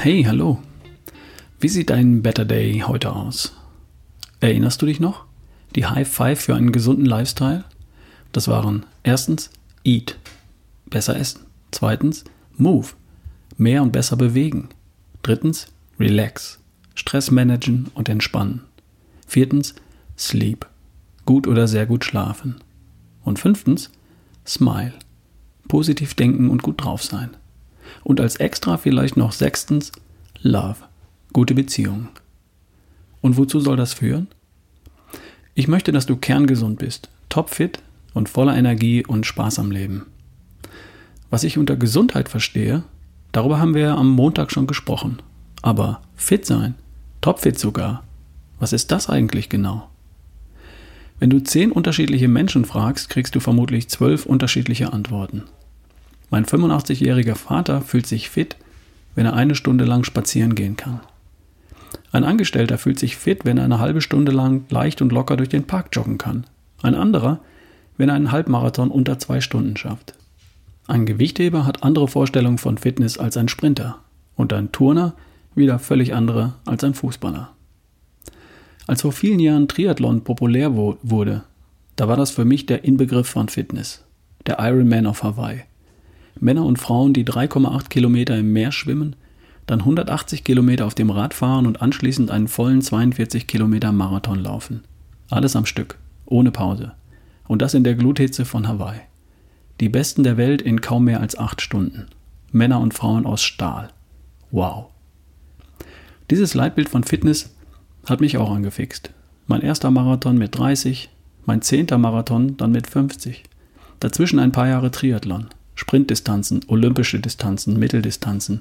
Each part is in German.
Hey, hallo. Wie sieht dein Better Day heute aus? Erinnerst du dich noch? Die High Five für einen gesunden Lifestyle? Das waren erstens Eat, besser essen. Zweitens Move, mehr und besser bewegen. Drittens Relax, Stress managen und entspannen. Viertens Sleep, gut oder sehr gut schlafen. Und fünftens Smile, positiv denken und gut drauf sein. Und als extra vielleicht noch sechstens Love, gute Beziehungen. Und wozu soll das führen? Ich möchte, dass du kerngesund bist, topfit und voller Energie und Spaß am Leben. Was ich unter Gesundheit verstehe, darüber haben wir am Montag schon gesprochen. Aber fit sein, topfit sogar, was ist das eigentlich genau? Wenn du zehn unterschiedliche Menschen fragst, kriegst du vermutlich zwölf unterschiedliche Antworten. Mein 85-jähriger Vater fühlt sich fit, wenn er eine Stunde lang spazieren gehen kann. Ein Angestellter fühlt sich fit, wenn er eine halbe Stunde lang leicht und locker durch den Park joggen kann. Ein anderer, wenn er einen Halbmarathon unter zwei Stunden schafft. Ein Gewichtheber hat andere Vorstellungen von Fitness als ein Sprinter und ein Turner wieder völlig andere als ein Fußballer. Als vor vielen Jahren Triathlon populär wurde, da war das für mich der Inbegriff von Fitness, der Ironman auf Hawaii. Männer und Frauen, die 3,8 Kilometer im Meer schwimmen, dann 180 Kilometer auf dem Rad fahren und anschließend einen vollen 42 Kilometer Marathon laufen. Alles am Stück, ohne Pause. Und das in der Gluthitze von Hawaii. Die Besten der Welt in kaum mehr als acht Stunden. Männer und Frauen aus Stahl. Wow. Dieses Leitbild von Fitness hat mich auch angefixt. Mein erster Marathon mit 30, mein zehnter Marathon dann mit 50. Dazwischen ein paar Jahre Triathlon. Sprintdistanzen, olympische Distanzen, Mitteldistanzen.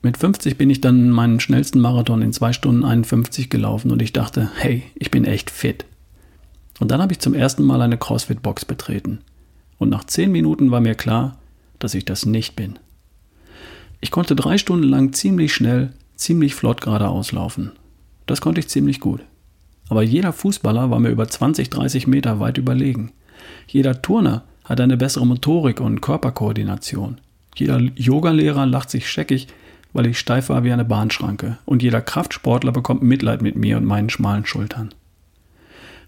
Mit 50 bin ich dann meinen schnellsten Marathon in 2 Stunden 51 gelaufen und ich dachte, hey, ich bin echt fit. Und dann habe ich zum ersten Mal eine CrossFit-Box betreten. Und nach 10 Minuten war mir klar, dass ich das nicht bin. Ich konnte drei Stunden lang ziemlich schnell, ziemlich flott geradeaus laufen. Das konnte ich ziemlich gut. Aber jeder Fußballer war mir über 20, 30 Meter weit überlegen. Jeder Turner hat eine bessere Motorik und Körperkoordination. Jeder Yogalehrer lacht sich scheckig, weil ich steif war wie eine Bahnschranke. Und jeder Kraftsportler bekommt Mitleid mit mir und meinen schmalen Schultern.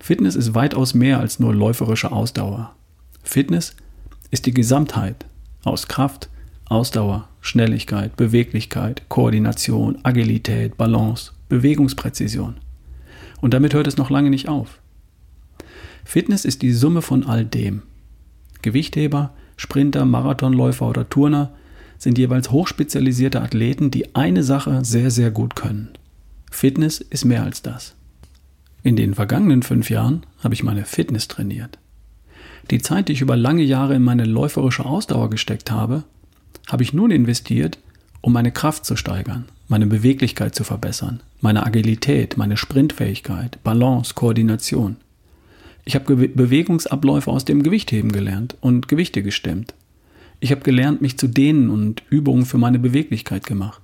Fitness ist weitaus mehr als nur läuferische Ausdauer. Fitness ist die Gesamtheit aus Kraft, Ausdauer, Schnelligkeit, Beweglichkeit, Koordination, Agilität, Balance, Bewegungspräzision. Und damit hört es noch lange nicht auf. Fitness ist die Summe von all dem. Gewichtheber, Sprinter, Marathonläufer oder Turner sind jeweils hochspezialisierte Athleten, die eine Sache sehr, sehr gut können. Fitness ist mehr als das. In den vergangenen fünf Jahren habe ich meine Fitness trainiert. Die Zeit, die ich über lange Jahre in meine läuferische Ausdauer gesteckt habe, habe ich nun investiert, um meine Kraft zu steigern, meine Beweglichkeit zu verbessern, meine Agilität, meine Sprintfähigkeit, Balance, Koordination. Ich habe Bewegungsabläufe aus dem Gewichtheben gelernt und Gewichte gestemmt. Ich habe gelernt, mich zu dehnen und Übungen für meine Beweglichkeit gemacht.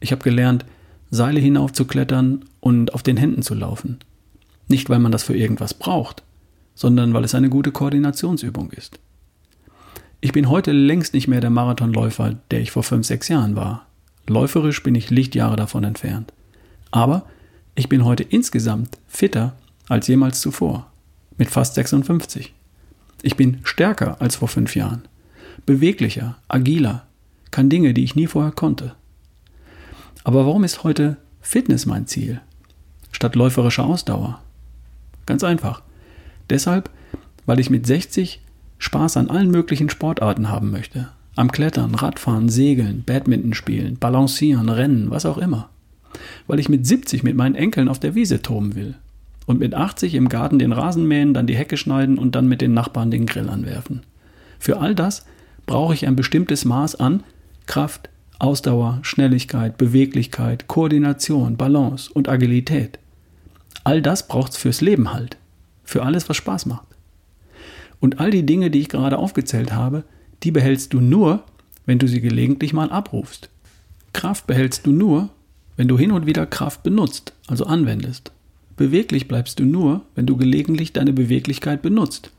Ich habe gelernt, Seile hinaufzuklettern und auf den Händen zu laufen. Nicht, weil man das für irgendwas braucht, sondern weil es eine gute Koordinationsübung ist. Ich bin heute längst nicht mehr der Marathonläufer, der ich vor fünf, sechs Jahren war. Läuferisch bin ich Lichtjahre davon entfernt. Aber ich bin heute insgesamt fitter als jemals zuvor mit fast 56. Ich bin stärker als vor fünf Jahren, beweglicher, agiler, kann Dinge, die ich nie vorher konnte. Aber warum ist heute Fitness mein Ziel, statt läuferischer Ausdauer? Ganz einfach. Deshalb, weil ich mit 60 Spaß an allen möglichen Sportarten haben möchte. Am Klettern, Radfahren, Segeln, Badminton spielen, Balancieren, Rennen, was auch immer. Weil ich mit 70 mit meinen Enkeln auf der Wiese toben will und mit 80 im Garten den Rasen mähen, dann die Hecke schneiden und dann mit den Nachbarn den Grill anwerfen. Für all das brauche ich ein bestimmtes Maß an Kraft, Ausdauer, Schnelligkeit, Beweglichkeit, Koordination, Balance und Agilität. All das braucht es fürs Leben halt. Für alles, was Spaß macht. Und all die Dinge, die ich gerade aufgezählt habe, die behältst du nur, wenn du sie gelegentlich mal abrufst. Kraft behältst du nur, wenn du hin und wieder Kraft benutzt, also anwendest. Beweglich bleibst du nur, wenn du gelegentlich deine Beweglichkeit benutzt.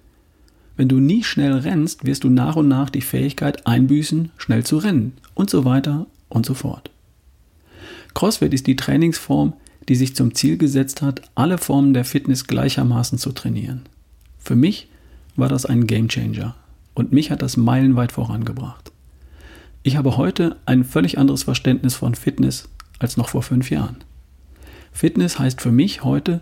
Wenn du nie schnell rennst, wirst du nach und nach die Fähigkeit einbüßen, schnell zu rennen und so weiter und so fort. CrossFit ist die Trainingsform, die sich zum Ziel gesetzt hat, alle Formen der Fitness gleichermaßen zu trainieren. Für mich war das ein Gamechanger und mich hat das meilenweit vorangebracht. Ich habe heute ein völlig anderes Verständnis von Fitness als noch vor fünf Jahren. Fitness heißt für mich heute,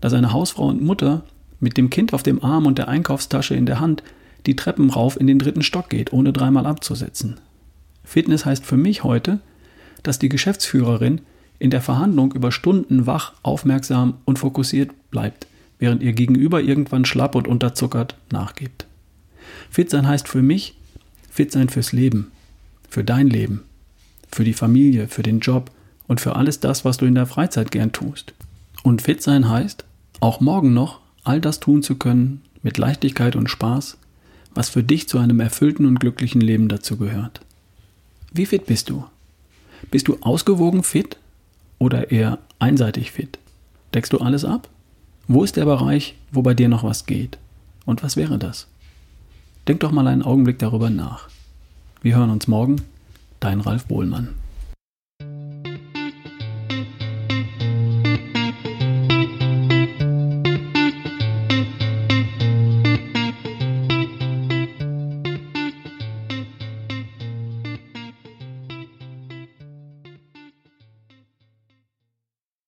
dass eine Hausfrau und Mutter mit dem Kind auf dem Arm und der Einkaufstasche in der Hand die Treppen rauf in den dritten Stock geht, ohne dreimal abzusetzen. Fitness heißt für mich heute, dass die Geschäftsführerin in der Verhandlung über Stunden wach, aufmerksam und fokussiert bleibt, während ihr Gegenüber irgendwann schlapp und unterzuckert nachgibt. Fit sein heißt für mich, fit sein fürs Leben, für dein Leben, für die Familie, für den Job und für alles das, was du in der Freizeit gern tust. Und fit sein heißt, auch morgen noch all das tun zu können, mit Leichtigkeit und Spaß, was für dich zu einem erfüllten und glücklichen Leben dazu gehört. Wie fit bist du? Bist du ausgewogen fit oder eher einseitig fit? Deckst du alles ab? Wo ist der Bereich, wo bei dir noch was geht? Und was wäre das? Denk doch mal einen Augenblick darüber nach. Wir hören uns morgen. Dein Ralf Bohlmann.